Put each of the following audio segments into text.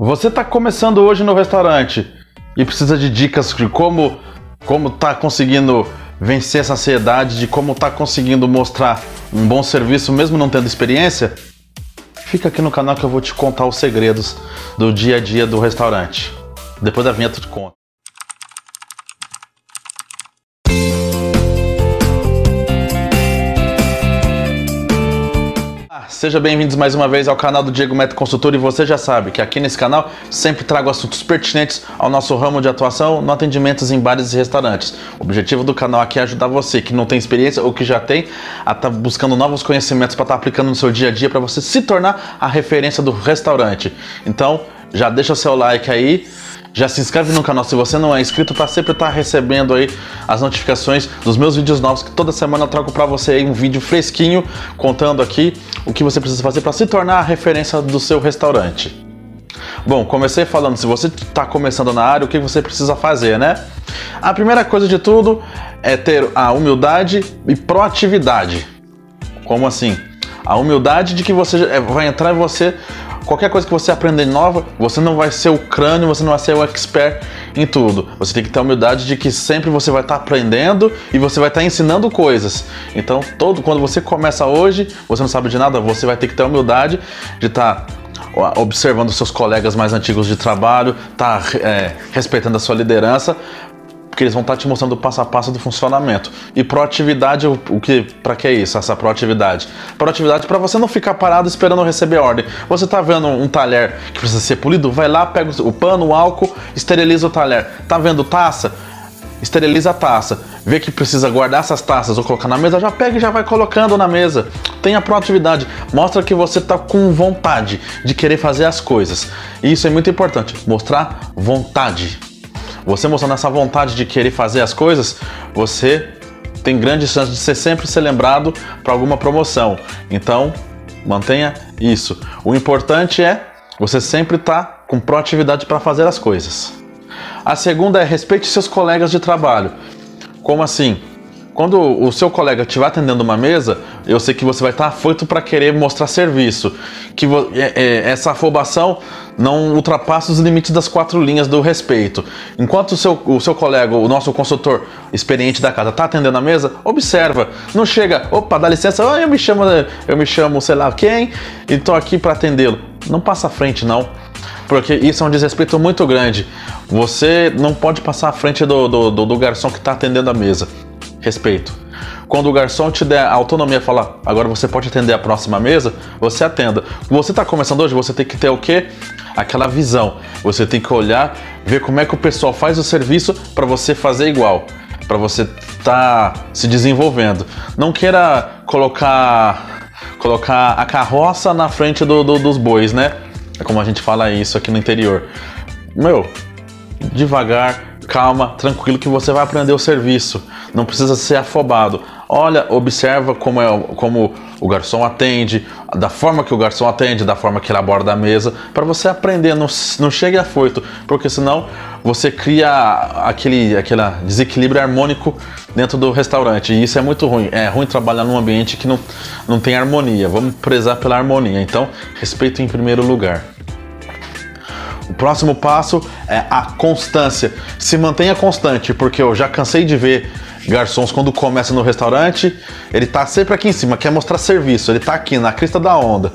Você está começando hoje no restaurante e precisa de dicas de como como tá conseguindo vencer essa ansiedade, de como tá conseguindo mostrar um bom serviço mesmo não tendo experiência? Fica aqui no canal que eu vou te contar os segredos do dia a dia do restaurante. Depois da vinheta eu te conto. Seja bem-vindos mais uma vez ao canal do Diego Neto Consultor e você já sabe que aqui nesse canal sempre trago assuntos pertinentes ao nosso ramo de atuação no atendimentos em bares e restaurantes. O objetivo do canal aqui é ajudar você que não tem experiência ou que já tem a estar tá buscando novos conhecimentos para estar tá aplicando no seu dia a dia para você se tornar a referência do restaurante. Então, já deixa o seu like aí já se inscreve no canal se você não é inscrito para sempre estar tá recebendo aí as notificações dos meus vídeos novos que toda semana eu trago para você aí um vídeo fresquinho contando aqui o que você precisa fazer para se tornar a referência do seu restaurante. Bom, comecei falando, se você está começando na área, o que você precisa fazer, né? A primeira coisa de tudo é ter a humildade e proatividade. Como assim? A humildade de que você é, vai entrar e você qualquer coisa que você aprender nova, você não vai ser o crânio, você não vai ser o expert em tudo. Você tem que ter a humildade de que sempre você vai estar aprendendo e você vai estar ensinando coisas. Então, todo quando você começa hoje, você não sabe de nada, você vai ter que ter a humildade de estar observando seus colegas mais antigos de trabalho, tá é, respeitando a sua liderança, porque eles vão estar te mostrando o passo a passo do funcionamento. E proatividade, o, que, para que é isso, essa proatividade? Proatividade para você não ficar parado esperando receber ordem. Você está vendo um talher que precisa ser polido, vai lá, pega o pano, o álcool, esteriliza o talher. Tá vendo taça? Esteriliza a taça. Vê que precisa guardar essas taças ou colocar na mesa, já pega e já vai colocando na mesa. Tenha proatividade. Mostra que você está com vontade de querer fazer as coisas. E isso é muito importante. Mostrar vontade. Você mostrando essa vontade de querer fazer as coisas, você tem grande chance de ser sempre ser lembrado para alguma promoção. Então, mantenha isso. O importante é você sempre estar tá com proatividade para fazer as coisas. A segunda é respeite seus colegas de trabalho. Como assim? Quando o seu colega estiver atendendo uma mesa, eu sei que você vai estar afoito para querer mostrar serviço. Que é, é, essa afobação não ultrapassa os limites das quatro linhas do respeito. Enquanto o seu, o seu colega, o nosso consultor experiente da casa, está atendendo a mesa, observa. Não chega, opa, dá licença, oh, eu me chamo, eu me chamo, sei lá quem, e estou aqui para atendê-lo. Não passa à frente, não porque isso é um desrespeito muito grande. Você não pode passar à frente do, do, do, do garçom que está atendendo a mesa respeito. Quando o garçom te der a autonomia falar, agora você pode atender a próxima mesa, você atenda. Você está começando hoje, você tem que ter o quê? Aquela visão. Você tem que olhar, ver como é que o pessoal faz o serviço para você fazer igual, para você estar tá se desenvolvendo. Não queira colocar colocar a carroça na frente do, do, dos bois, né? É como a gente fala isso aqui no interior. Meu, devagar, calma, tranquilo que você vai aprender o serviço. Não precisa ser afobado. Olha, observa como, é, como o garçom atende, da forma que o garçom atende, da forma que ele aborda a mesa, para você aprender. Não, não chegue afoito, porque senão você cria aquele, aquele desequilíbrio harmônico dentro do restaurante. E isso é muito ruim. É ruim trabalhar num ambiente que não, não tem harmonia. Vamos prezar pela harmonia. Então, respeito em primeiro lugar. O próximo passo é a constância. Se mantenha constante, porque eu já cansei de ver garçons quando começa no restaurante, ele tá sempre aqui em cima, quer mostrar serviço, ele tá aqui na crista da onda.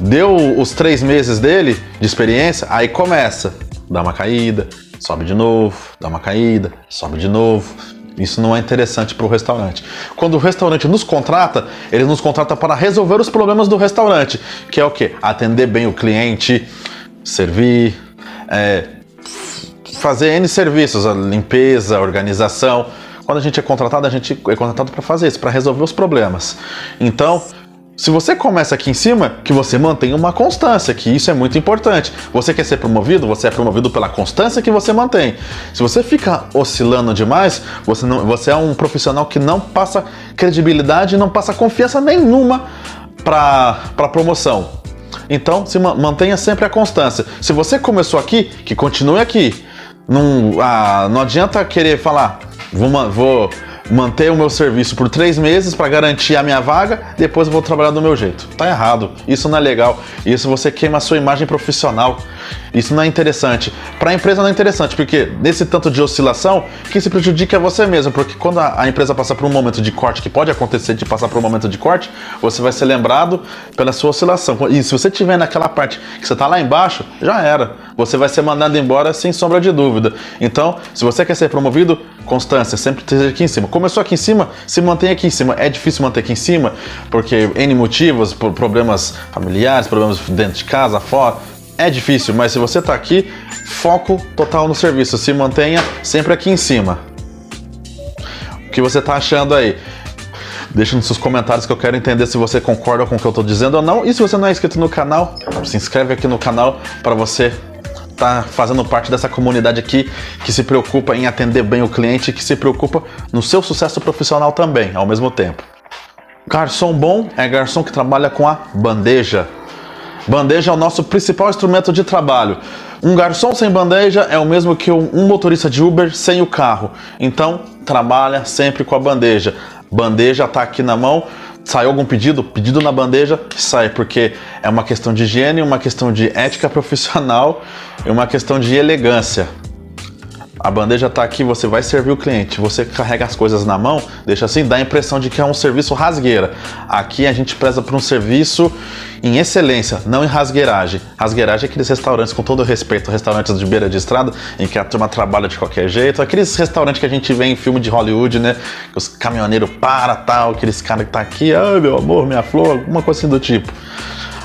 Deu os três meses dele de experiência, aí começa, dá uma caída, sobe de novo, dá uma caída, sobe de novo. Isso não é interessante para o restaurante. Quando o restaurante nos contrata, ele nos contrata para resolver os problemas do restaurante, que é o que? Atender bem o cliente, servir, é, fazer N serviços, a limpeza, a organização. Quando a gente é contratado, a gente é contratado para fazer isso, para resolver os problemas. Então, se você começa aqui em cima, que você mantenha uma constância, que isso é muito importante. Você quer ser promovido, você é promovido pela constância que você mantém. Se você fica oscilando demais, você, não, você é um profissional que não passa credibilidade, não passa confiança nenhuma para promoção. Então, se mantenha sempre a constância. Se você começou aqui, que continue aqui. Não, ah, não adianta querer falar, vou, vou manter o meu serviço por três meses para garantir a minha vaga, depois eu vou trabalhar do meu jeito. Tá errado. Isso não é legal. Isso você queima a sua imagem profissional. Isso não é interessante. Para a empresa não é interessante, porque nesse tanto de oscilação, quem se prejudica é você mesmo, porque quando a, a empresa passa por um momento de corte, que pode acontecer de passar por um momento de corte, você vai ser lembrado pela sua oscilação. E se você estiver naquela parte que você está lá embaixo, já era. Você vai ser mandado embora sem sombra de dúvida. Então, se você quer ser promovido, constância, sempre esteja aqui em cima. Começou aqui em cima, se mantém aqui em cima. É difícil manter aqui em cima, porque N motivos, por problemas familiares, problemas dentro de casa, fora é difícil, mas se você está aqui, foco total no serviço. Se mantenha sempre aqui em cima. O que você está achando aí? Deixa nos seus comentários que eu quero entender se você concorda com o que eu estou dizendo ou não. E se você não é inscrito no canal, se inscreve aqui no canal para você estar tá fazendo parte dessa comunidade aqui que se preocupa em atender bem o cliente, que se preocupa no seu sucesso profissional também, ao mesmo tempo. Garçom bom é garçom que trabalha com a bandeja. Bandeja é o nosso principal instrumento de trabalho. Um garçom sem bandeja é o mesmo que um motorista de Uber sem o carro. Então, trabalha sempre com a bandeja. Bandeja está aqui na mão. Saiu algum pedido? Pedido na bandeja, sai, porque é uma questão de higiene, uma questão de ética profissional e uma questão de elegância. A bandeja está aqui, você vai servir o cliente, você carrega as coisas na mão, deixa assim, dá a impressão de que é um serviço rasgueira. Aqui a gente preza por um serviço em excelência, não em rasgueiragem. Rasgueiragem é aqueles restaurantes, com todo respeito, restaurantes de beira de estrada, em que a turma trabalha de qualquer jeito, aqueles restaurantes que a gente vê em filme de Hollywood, né? Que os caminhoneiros para tal, aqueles caras que tá aqui, ai meu amor, minha flor, alguma coisa assim do tipo.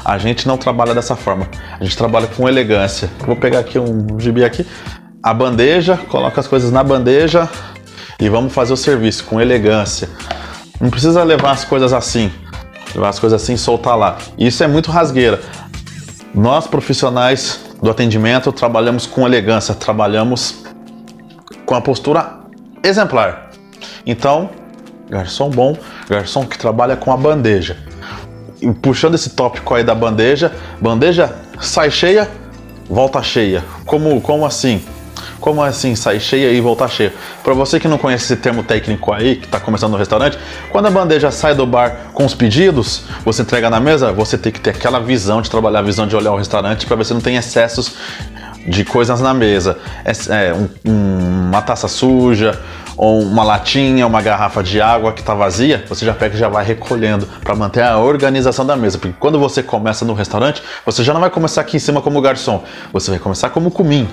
A gente não trabalha dessa forma. A gente trabalha com elegância. Vou pegar aqui um gibi aqui a bandeja, coloca as coisas na bandeja e vamos fazer o serviço com elegância. Não precisa levar as coisas assim, levar as coisas assim e soltar lá. Isso é muito rasgueira. Nós profissionais do atendimento trabalhamos com elegância, trabalhamos com a postura exemplar. Então, garçom bom, garçom que trabalha com a bandeja. E puxando esse tópico aí da bandeja, bandeja sai cheia, volta cheia. Como, como assim? Como assim sair cheia e voltar cheia? Para você que não conhece esse termo técnico aí, que está começando no restaurante, quando a bandeja sai do bar com os pedidos, você entrega na mesa, você tem que ter aquela visão de trabalhar, a visão de olhar o restaurante para ver se não tem excessos de coisas na mesa. É, é um, um, uma taça suja, ou uma latinha, uma garrafa de água que está vazia, você já pega e já vai recolhendo para manter a organização da mesa. Porque quando você começa no restaurante, você já não vai começar aqui em cima como garçom, você vai começar como cumim.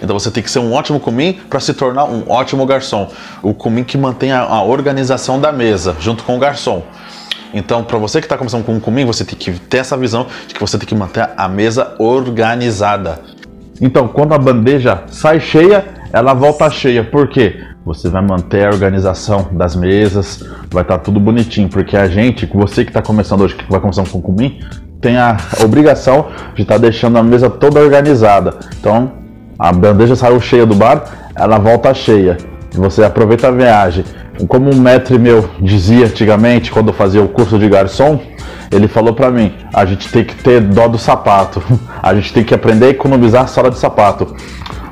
Então você tem que ser um ótimo cumim para se tornar um ótimo garçom. O cumim que mantém a, a organização da mesa junto com o garçom. Então, para você que está começando com um cumim, você tem que ter essa visão de que você tem que manter a mesa organizada. Então, quando a bandeja sai cheia, ela volta cheia. Por quê? Você vai manter a organização das mesas, vai estar tá tudo bonitinho, porque a gente, você que está começando hoje, que vai começar com comigo, tem a obrigação de estar tá deixando a mesa toda organizada. Então, a bandeja saiu cheia do bar, ela volta cheia. Você aproveita a viagem. Como um mestre meu dizia antigamente, quando eu fazia o curso de garçom, ele falou para mim: a gente tem que ter dó do sapato, a gente tem que aprender a economizar a sola de sapato.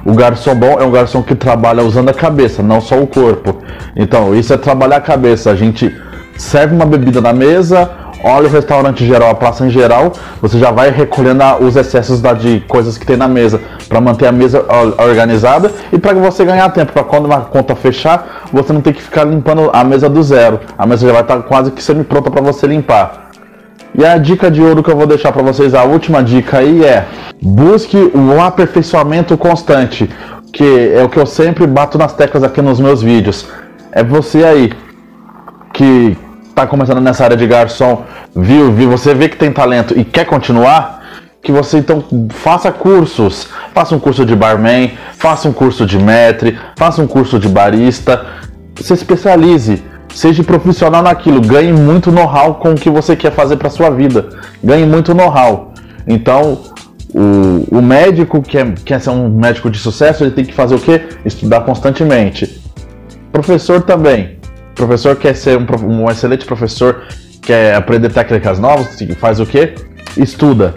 O garçom bom é um garçom que trabalha usando a cabeça, não só o corpo. Então, isso é trabalhar a cabeça. A gente serve uma bebida na mesa, olha o restaurante geral, a praça em geral, você já vai recolhendo os excessos da, de coisas que tem na mesa para manter a mesa organizada e para você ganhar tempo, para quando uma conta fechar, você não tem que ficar limpando a mesa do zero. A mesa já vai estar tá quase que semi pronta para você limpar. E a dica de ouro que eu vou deixar para vocês, a última dica aí é: busque o aperfeiçoamento constante, que é o que eu sempre bato nas teclas aqui nos meus vídeos. É você aí que está começando nessa área de garçom, viu, viu, você vê que tem talento e quer continuar, que você então faça cursos, faça um curso de barman, faça um curso de maître, faça um curso de barista, se especialize Seja profissional naquilo, ganhe muito know-how com o que você quer fazer para sua vida. Ganhe muito know-how. Então, o, o médico que é, quer ser um médico de sucesso, ele tem que fazer o quê? Estudar constantemente. Professor também. Professor quer ser um, um excelente professor, quer aprender técnicas novas, faz o quê? Estuda.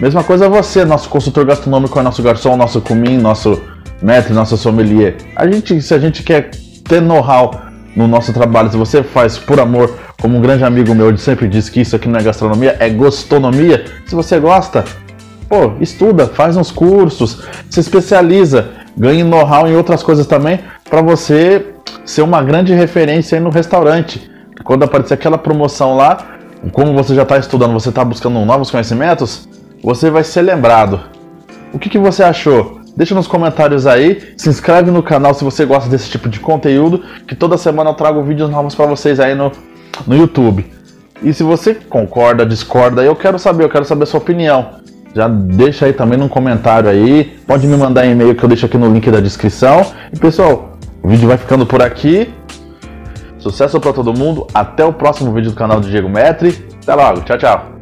Mesma coisa você, nosso consultor gastronômico é nosso garçom, nosso cumim, nosso mestre, nosso sommelier. A gente, se a gente quer ter know-how no nosso trabalho, se você faz por amor, como um grande amigo meu sempre diz que isso aqui não é gastronomia, é gostonomia. Se você gosta, pô, estuda, faz uns cursos, se especializa, ganhe know-how em outras coisas também, para você ser uma grande referência aí no restaurante. Quando aparecer aquela promoção lá, como você já está estudando, você está buscando novos conhecimentos, você vai ser lembrado. O que, que você achou? Deixa nos comentários aí, se inscreve no canal se você gosta desse tipo de conteúdo, que toda semana eu trago vídeos novos para vocês aí no, no YouTube. E se você concorda, discorda, eu quero saber, eu quero saber a sua opinião. Já deixa aí também num comentário aí, pode me mandar e-mail que eu deixo aqui no link da descrição. E pessoal, o vídeo vai ficando por aqui. Sucesso para todo mundo, até o próximo vídeo do canal do Diego Metri. Até logo, tchau, tchau.